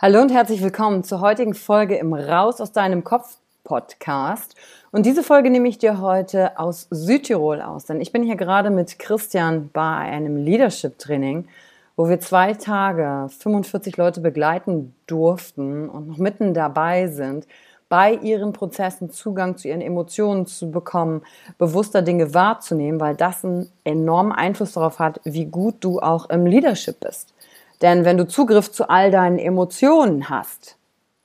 Hallo und herzlich willkommen zur heutigen Folge im Raus aus deinem Kopf Podcast. Und diese Folge nehme ich dir heute aus Südtirol aus, denn ich bin hier gerade mit Christian bei einem Leadership Training, wo wir zwei Tage 45 Leute begleiten durften und noch mitten dabei sind, bei ihren Prozessen Zugang zu ihren Emotionen zu bekommen, bewusster Dinge wahrzunehmen, weil das einen enormen Einfluss darauf hat, wie gut du auch im Leadership bist. Denn wenn du Zugriff zu all deinen Emotionen hast,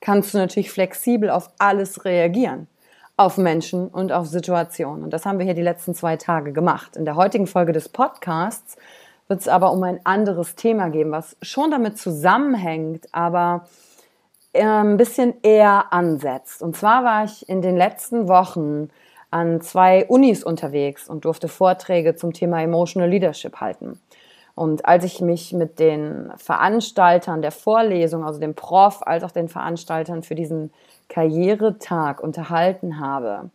kannst du natürlich flexibel auf alles reagieren. Auf Menschen und auf Situationen. Und das haben wir hier die letzten zwei Tage gemacht. In der heutigen Folge des Podcasts wird es aber um ein anderes Thema gehen, was schon damit zusammenhängt, aber äh, ein bisschen eher ansetzt. Und zwar war ich in den letzten Wochen an zwei Unis unterwegs und durfte Vorträge zum Thema Emotional Leadership halten. Und als ich mich mit den Veranstaltern der Vorlesung, also dem Prof, als auch den Veranstaltern für diesen Karrieretag unterhalten habe,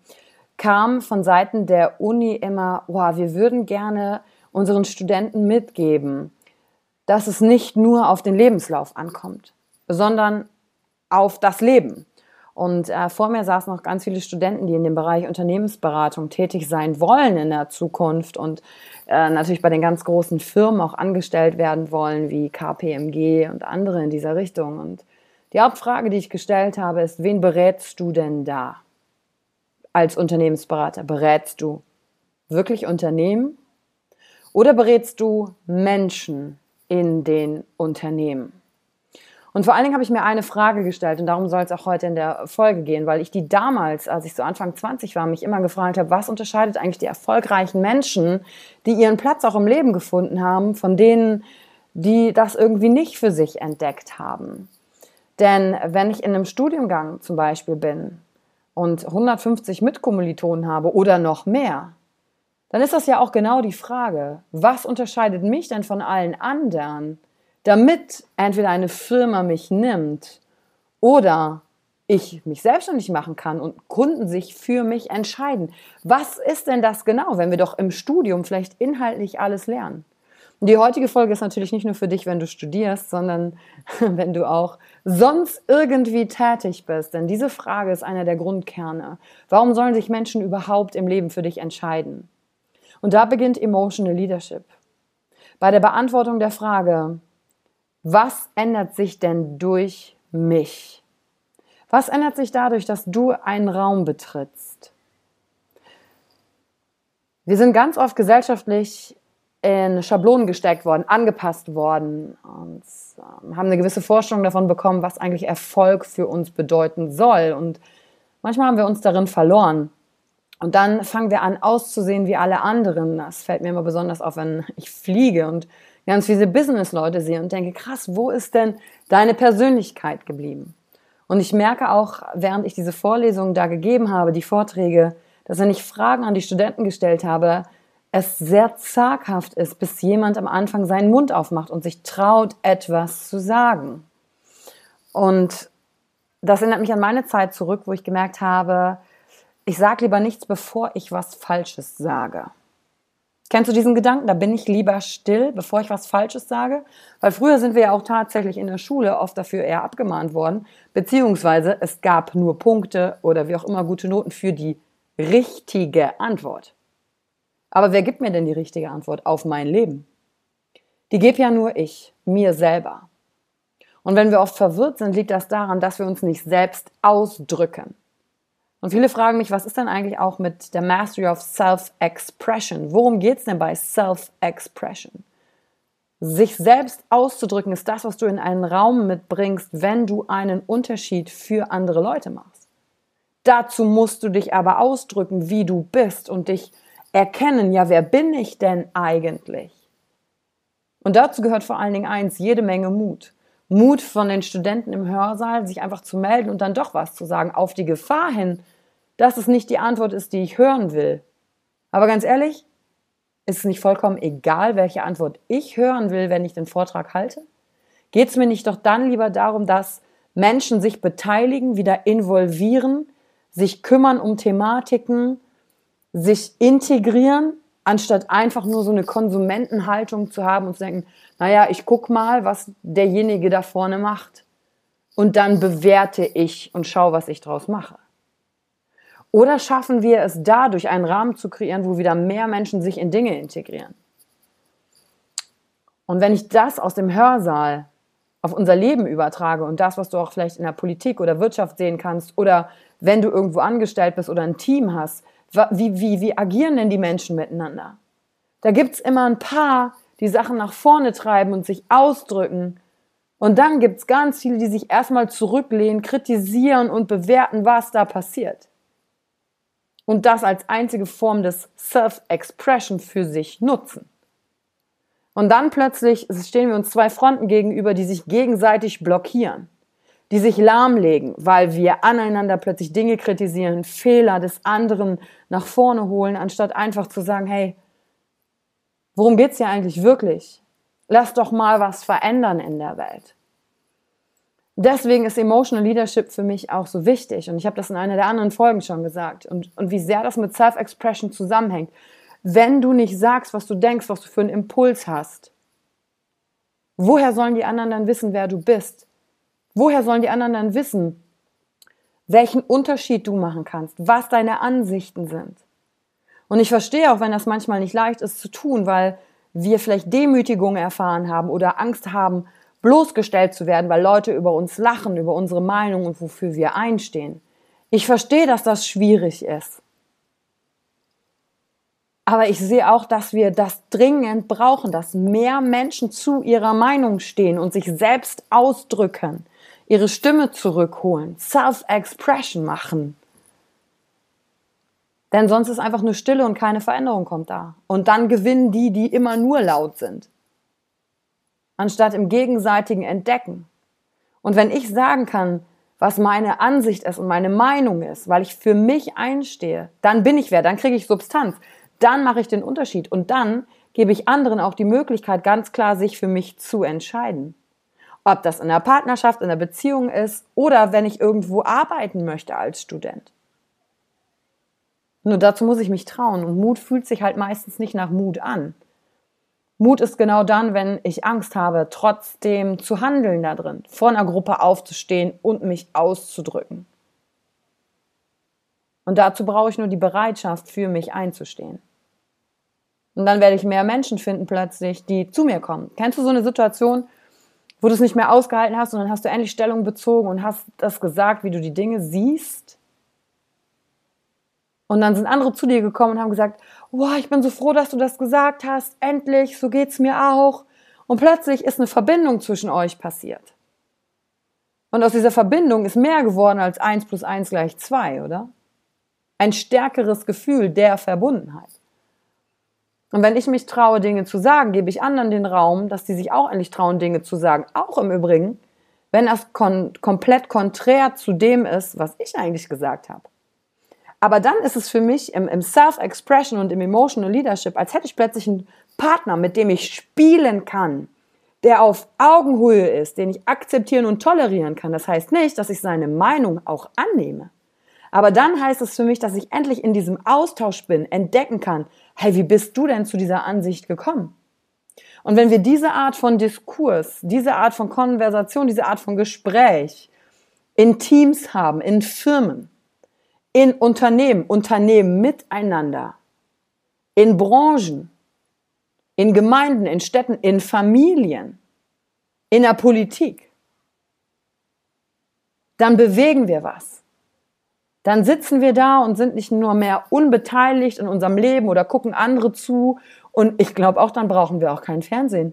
kam von Seiten der Uni immer, wow, wir würden gerne unseren Studenten mitgeben, dass es nicht nur auf den Lebenslauf ankommt, sondern auf das Leben. Und äh, vor mir saßen noch ganz viele Studenten, die in dem Bereich Unternehmensberatung tätig sein wollen in der Zukunft und äh, natürlich bei den ganz großen Firmen auch angestellt werden wollen, wie KPMG und andere in dieser Richtung. Und die Hauptfrage, die ich gestellt habe, ist, wen berätst du denn da als Unternehmensberater? Berätst du wirklich Unternehmen oder berätst du Menschen in den Unternehmen? Und vor allen Dingen habe ich mir eine Frage gestellt und darum soll es auch heute in der Folge gehen, weil ich die damals, als ich so Anfang 20 war, mich immer gefragt habe, was unterscheidet eigentlich die erfolgreichen Menschen, die ihren Platz auch im Leben gefunden haben, von denen, die das irgendwie nicht für sich entdeckt haben. Denn wenn ich in einem Studiengang zum Beispiel bin und 150 Mitkommilitonen habe oder noch mehr, dann ist das ja auch genau die Frage, was unterscheidet mich denn von allen anderen? Damit entweder eine Firma mich nimmt oder ich mich selbstständig machen kann und Kunden sich für mich entscheiden. Was ist denn das genau, wenn wir doch im Studium vielleicht inhaltlich alles lernen? Und die heutige Folge ist natürlich nicht nur für dich, wenn du studierst, sondern wenn du auch sonst irgendwie tätig bist. Denn diese Frage ist einer der Grundkerne. Warum sollen sich Menschen überhaupt im Leben für dich entscheiden? Und da beginnt Emotional Leadership. bei der Beantwortung der Frage, was ändert sich denn durch mich? Was ändert sich dadurch, dass du einen Raum betrittst? Wir sind ganz oft gesellschaftlich in Schablonen gesteckt worden, angepasst worden und ähm, haben eine gewisse Vorstellung davon bekommen, was eigentlich Erfolg für uns bedeuten soll. Und manchmal haben wir uns darin verloren. Und dann fangen wir an auszusehen wie alle anderen. Das fällt mir immer besonders auf, wenn ich fliege und ganz viele Business-Leute sehe und denke, krass, wo ist denn deine Persönlichkeit geblieben? Und ich merke auch, während ich diese Vorlesungen da gegeben habe, die Vorträge, dass wenn ich Fragen an die Studenten gestellt habe, es sehr zaghaft ist, bis jemand am Anfang seinen Mund aufmacht und sich traut, etwas zu sagen. Und das erinnert mich an meine Zeit zurück, wo ich gemerkt habe, ich sage lieber nichts, bevor ich was Falsches sage. Kennst du diesen Gedanken? Da bin ich lieber still, bevor ich was Falsches sage. Weil früher sind wir ja auch tatsächlich in der Schule oft dafür eher abgemahnt worden. Beziehungsweise es gab nur Punkte oder wie auch immer gute Noten für die richtige Antwort. Aber wer gibt mir denn die richtige Antwort auf mein Leben? Die gebe ja nur ich, mir selber. Und wenn wir oft verwirrt sind, liegt das daran, dass wir uns nicht selbst ausdrücken. Und viele fragen mich, was ist denn eigentlich auch mit der Mastery of Self-Expression? Worum geht es denn bei Self-Expression? Sich selbst auszudrücken ist das, was du in einen Raum mitbringst, wenn du einen Unterschied für andere Leute machst. Dazu musst du dich aber ausdrücken, wie du bist und dich erkennen, ja, wer bin ich denn eigentlich? Und dazu gehört vor allen Dingen eins, jede Menge Mut. Mut von den Studenten im Hörsaal, sich einfach zu melden und dann doch was zu sagen, auf die Gefahr hin, dass es nicht die Antwort ist, die ich hören will. Aber ganz ehrlich, ist es nicht vollkommen egal, welche Antwort ich hören will, wenn ich den Vortrag halte? Geht es mir nicht doch dann lieber darum, dass Menschen sich beteiligen, wieder involvieren, sich kümmern um Thematiken, sich integrieren anstatt einfach nur so eine Konsumentenhaltung zu haben und zu denken, naja, ich guck mal, was derjenige da vorne macht. Und dann bewerte ich und schaue, was ich draus mache. Oder schaffen wir es dadurch, einen Rahmen zu kreieren, wo wieder mehr Menschen sich in Dinge integrieren? Und wenn ich das aus dem Hörsaal auf unser Leben übertrage und das, was du auch vielleicht in der Politik oder Wirtschaft sehen kannst oder wenn du irgendwo angestellt bist oder ein Team hast, wie, wie, wie agieren denn die Menschen miteinander? Da gibt's immer ein paar, die Sachen nach vorne treiben und sich ausdrücken. Und dann gibt's ganz viele, die sich erstmal zurücklehnen, kritisieren und bewerten, was da passiert. Und das als einzige Form des Self-Expression für sich nutzen. Und dann plötzlich stehen wir uns zwei Fronten gegenüber, die sich gegenseitig blockieren die sich lahmlegen, weil wir aneinander plötzlich Dinge kritisieren, Fehler des anderen nach vorne holen, anstatt einfach zu sagen, hey, worum geht's hier eigentlich wirklich? Lass doch mal was verändern in der Welt. Deswegen ist Emotional Leadership für mich auch so wichtig. Und ich habe das in einer der anderen Folgen schon gesagt. Und, und wie sehr das mit Self-Expression zusammenhängt. Wenn du nicht sagst, was du denkst, was du für einen Impuls hast, woher sollen die anderen dann wissen, wer du bist? Woher sollen die anderen dann wissen, welchen Unterschied du machen kannst, was deine Ansichten sind? Und ich verstehe auch, wenn das manchmal nicht leicht ist zu tun, weil wir vielleicht Demütigung erfahren haben oder Angst haben, bloßgestellt zu werden, weil Leute über uns lachen, über unsere Meinung und wofür wir einstehen. Ich verstehe, dass das schwierig ist. Aber ich sehe auch, dass wir das dringend brauchen, dass mehr Menschen zu ihrer Meinung stehen und sich selbst ausdrücken, ihre Stimme zurückholen, Self-Expression machen. Denn sonst ist einfach nur Stille und keine Veränderung kommt da. Und dann gewinnen die, die immer nur laut sind. Anstatt im gegenseitigen Entdecken. Und wenn ich sagen kann, was meine Ansicht ist und meine Meinung ist, weil ich für mich einstehe, dann bin ich wer, dann kriege ich Substanz, dann mache ich den Unterschied und dann gebe ich anderen auch die Möglichkeit, ganz klar sich für mich zu entscheiden. Ob das in der Partnerschaft, in der Beziehung ist oder wenn ich irgendwo arbeiten möchte als Student. Nur dazu muss ich mich trauen und Mut fühlt sich halt meistens nicht nach Mut an. Mut ist genau dann, wenn ich Angst habe, trotzdem zu handeln da drin, vor einer Gruppe aufzustehen und mich auszudrücken. Und dazu brauche ich nur die Bereitschaft, für mich einzustehen. Und dann werde ich mehr Menschen finden plötzlich, die zu mir kommen. Kennst du so eine Situation, wo du es nicht mehr ausgehalten hast und dann hast du endlich Stellung bezogen und hast das gesagt, wie du die Dinge siehst? Und dann sind andere zu dir gekommen und haben gesagt, wow, ich bin so froh, dass du das gesagt hast, endlich, so geht's mir auch. Und plötzlich ist eine Verbindung zwischen euch passiert. Und aus dieser Verbindung ist mehr geworden als eins plus eins gleich zwei, oder? Ein stärkeres Gefühl der Verbundenheit. Und wenn ich mich traue, Dinge zu sagen, gebe ich anderen den Raum, dass die sich auch endlich trauen, Dinge zu sagen. Auch im Übrigen, wenn das kon komplett konträr zu dem ist, was ich eigentlich gesagt habe. Aber dann ist es für mich im, im Self-Expression und im Emotional Leadership, als hätte ich plötzlich einen Partner, mit dem ich spielen kann, der auf Augenhöhe ist, den ich akzeptieren und tolerieren kann. Das heißt nicht, dass ich seine Meinung auch annehme. Aber dann heißt es für mich, dass ich endlich in diesem Austausch bin, entdecken kann, hey, wie bist du denn zu dieser Ansicht gekommen? Und wenn wir diese Art von Diskurs, diese Art von Konversation, diese Art von Gespräch in Teams haben, in Firmen, in Unternehmen, Unternehmen miteinander, in Branchen, in Gemeinden, in Städten, in Familien, in der Politik, dann bewegen wir was. Dann sitzen wir da und sind nicht nur mehr unbeteiligt in unserem Leben oder gucken andere zu. Und ich glaube auch, dann brauchen wir auch kein Fernsehen,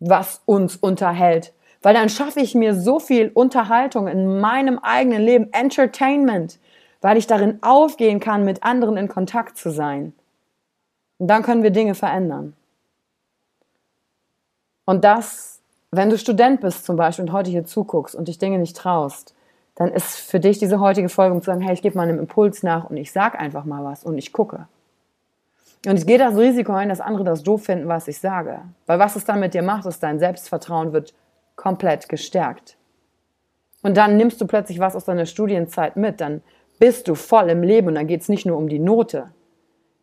was uns unterhält, weil dann schaffe ich mir so viel Unterhaltung in meinem eigenen Leben, Entertainment, weil ich darin aufgehen kann, mit anderen in Kontakt zu sein. Und dann können wir Dinge verändern. Und das, wenn du Student bist zum Beispiel und heute hier zuguckst und dich Dinge nicht traust, dann ist für dich diese heutige Folge, um zu sagen, hey, ich gebe mal einem Impuls nach und ich sag einfach mal was und ich gucke. Und ich gehe das Risiko ein, dass andere das doof finden, was ich sage. Weil was es dann mit dir macht, ist, dein Selbstvertrauen wird komplett gestärkt. Und dann nimmst du plötzlich was aus deiner Studienzeit mit, dann bist du voll im Leben und dann geht es nicht nur um die Note.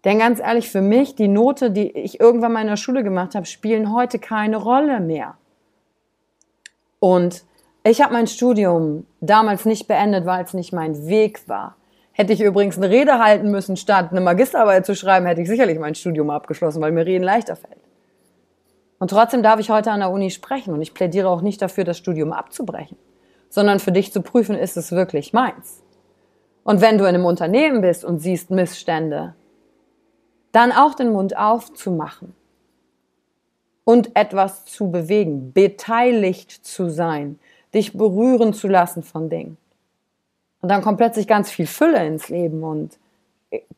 Denn ganz ehrlich, für mich, die Note, die ich irgendwann mal in der Schule gemacht habe, spielen heute keine Rolle mehr. Und ich habe mein Studium damals nicht beendet, weil es nicht mein Weg war. Hätte ich übrigens eine Rede halten müssen, statt eine Magisterarbeit zu schreiben, hätte ich sicherlich mein Studium abgeschlossen, weil mir Reden leichter fällt. Und trotzdem darf ich heute an der Uni sprechen und ich plädiere auch nicht dafür, das Studium abzubrechen, sondern für dich zu prüfen, ist es wirklich meins. Und wenn du in einem Unternehmen bist und siehst Missstände, dann auch den Mund aufzumachen und etwas zu bewegen, beteiligt zu sein, dich berühren zu lassen von Dingen. Und dann kommt plötzlich ganz viel Fülle ins Leben und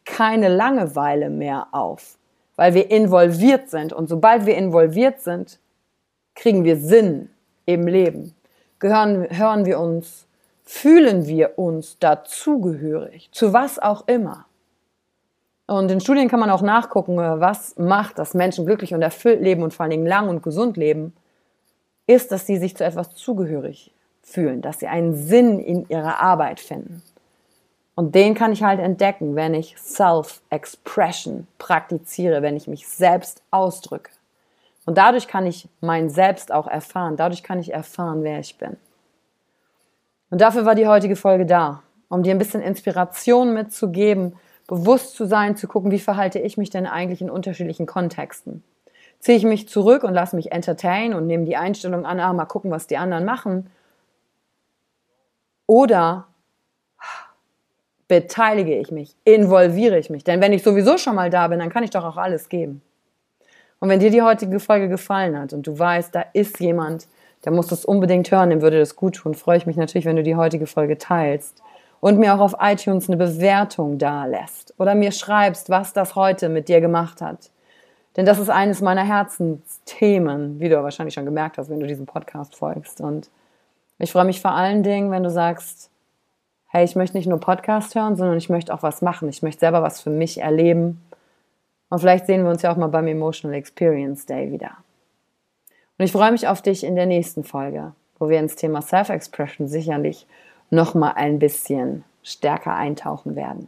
keine Langeweile mehr auf weil wir involviert sind. Und sobald wir involviert sind, kriegen wir Sinn im Leben. Gehören, hören wir uns, fühlen wir uns dazugehörig, zu was auch immer. Und in Studien kann man auch nachgucken, was macht, dass Menschen glücklich und erfüllt leben und vor allen Dingen lang und gesund leben, ist, dass sie sich zu etwas zugehörig fühlen, dass sie einen Sinn in ihrer Arbeit finden. Und den kann ich halt entdecken, wenn ich Self-Expression praktiziere, wenn ich mich selbst ausdrücke. Und dadurch kann ich mein Selbst auch erfahren. Dadurch kann ich erfahren, wer ich bin. Und dafür war die heutige Folge da, um dir ein bisschen Inspiration mitzugeben, bewusst zu sein, zu gucken, wie verhalte ich mich denn eigentlich in unterschiedlichen Kontexten. Ziehe ich mich zurück und lasse mich entertain und nehme die Einstellung an, ah, mal gucken, was die anderen machen. Oder beteilige ich mich, involviere ich mich. Denn wenn ich sowieso schon mal da bin, dann kann ich doch auch alles geben. Und wenn dir die heutige Folge gefallen hat und du weißt, da ist jemand, der muss das unbedingt hören, dem würde das gut tun, freue ich mich natürlich, wenn du die heutige Folge teilst und mir auch auf iTunes eine Bewertung da lässt oder mir schreibst, was das heute mit dir gemacht hat. Denn das ist eines meiner Herzensthemen, wie du wahrscheinlich schon gemerkt hast, wenn du diesem Podcast folgst. Und ich freue mich vor allen Dingen, wenn du sagst, hey, ich möchte nicht nur Podcast hören, sondern ich möchte auch was machen. Ich möchte selber was für mich erleben. Und vielleicht sehen wir uns ja auch mal beim Emotional Experience Day wieder. Und ich freue mich auf dich in der nächsten Folge, wo wir ins Thema Self-Expression sicherlich noch mal ein bisschen stärker eintauchen werden.